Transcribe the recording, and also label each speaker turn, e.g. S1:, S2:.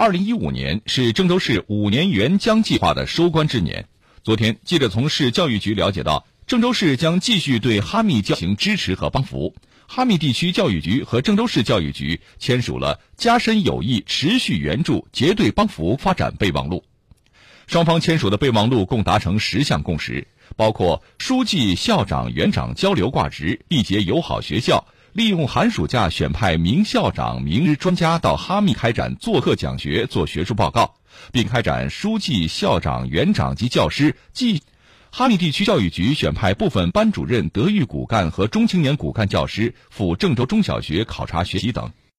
S1: 二零一五年是郑州市五年援疆计划的收官之年。昨天，记者从市教育局了解到，郑州市将继续对哈密进行支持和帮扶。哈密地区教育局和郑州市教育局签署了加深友谊、持续援助、结对帮扶发展备忘录。双方签署的备忘录共达成十项共识，包括书记、校长、园长交流挂职，缔结友好学校，利用寒暑假选派名校长、名师专家到哈密开展做客讲学、做学术报告，并开展书记、校长、园长及教师即。哈密地区教育局选派部分班主任、德育骨干和中青年骨干教师赴郑州中小学考察学习等。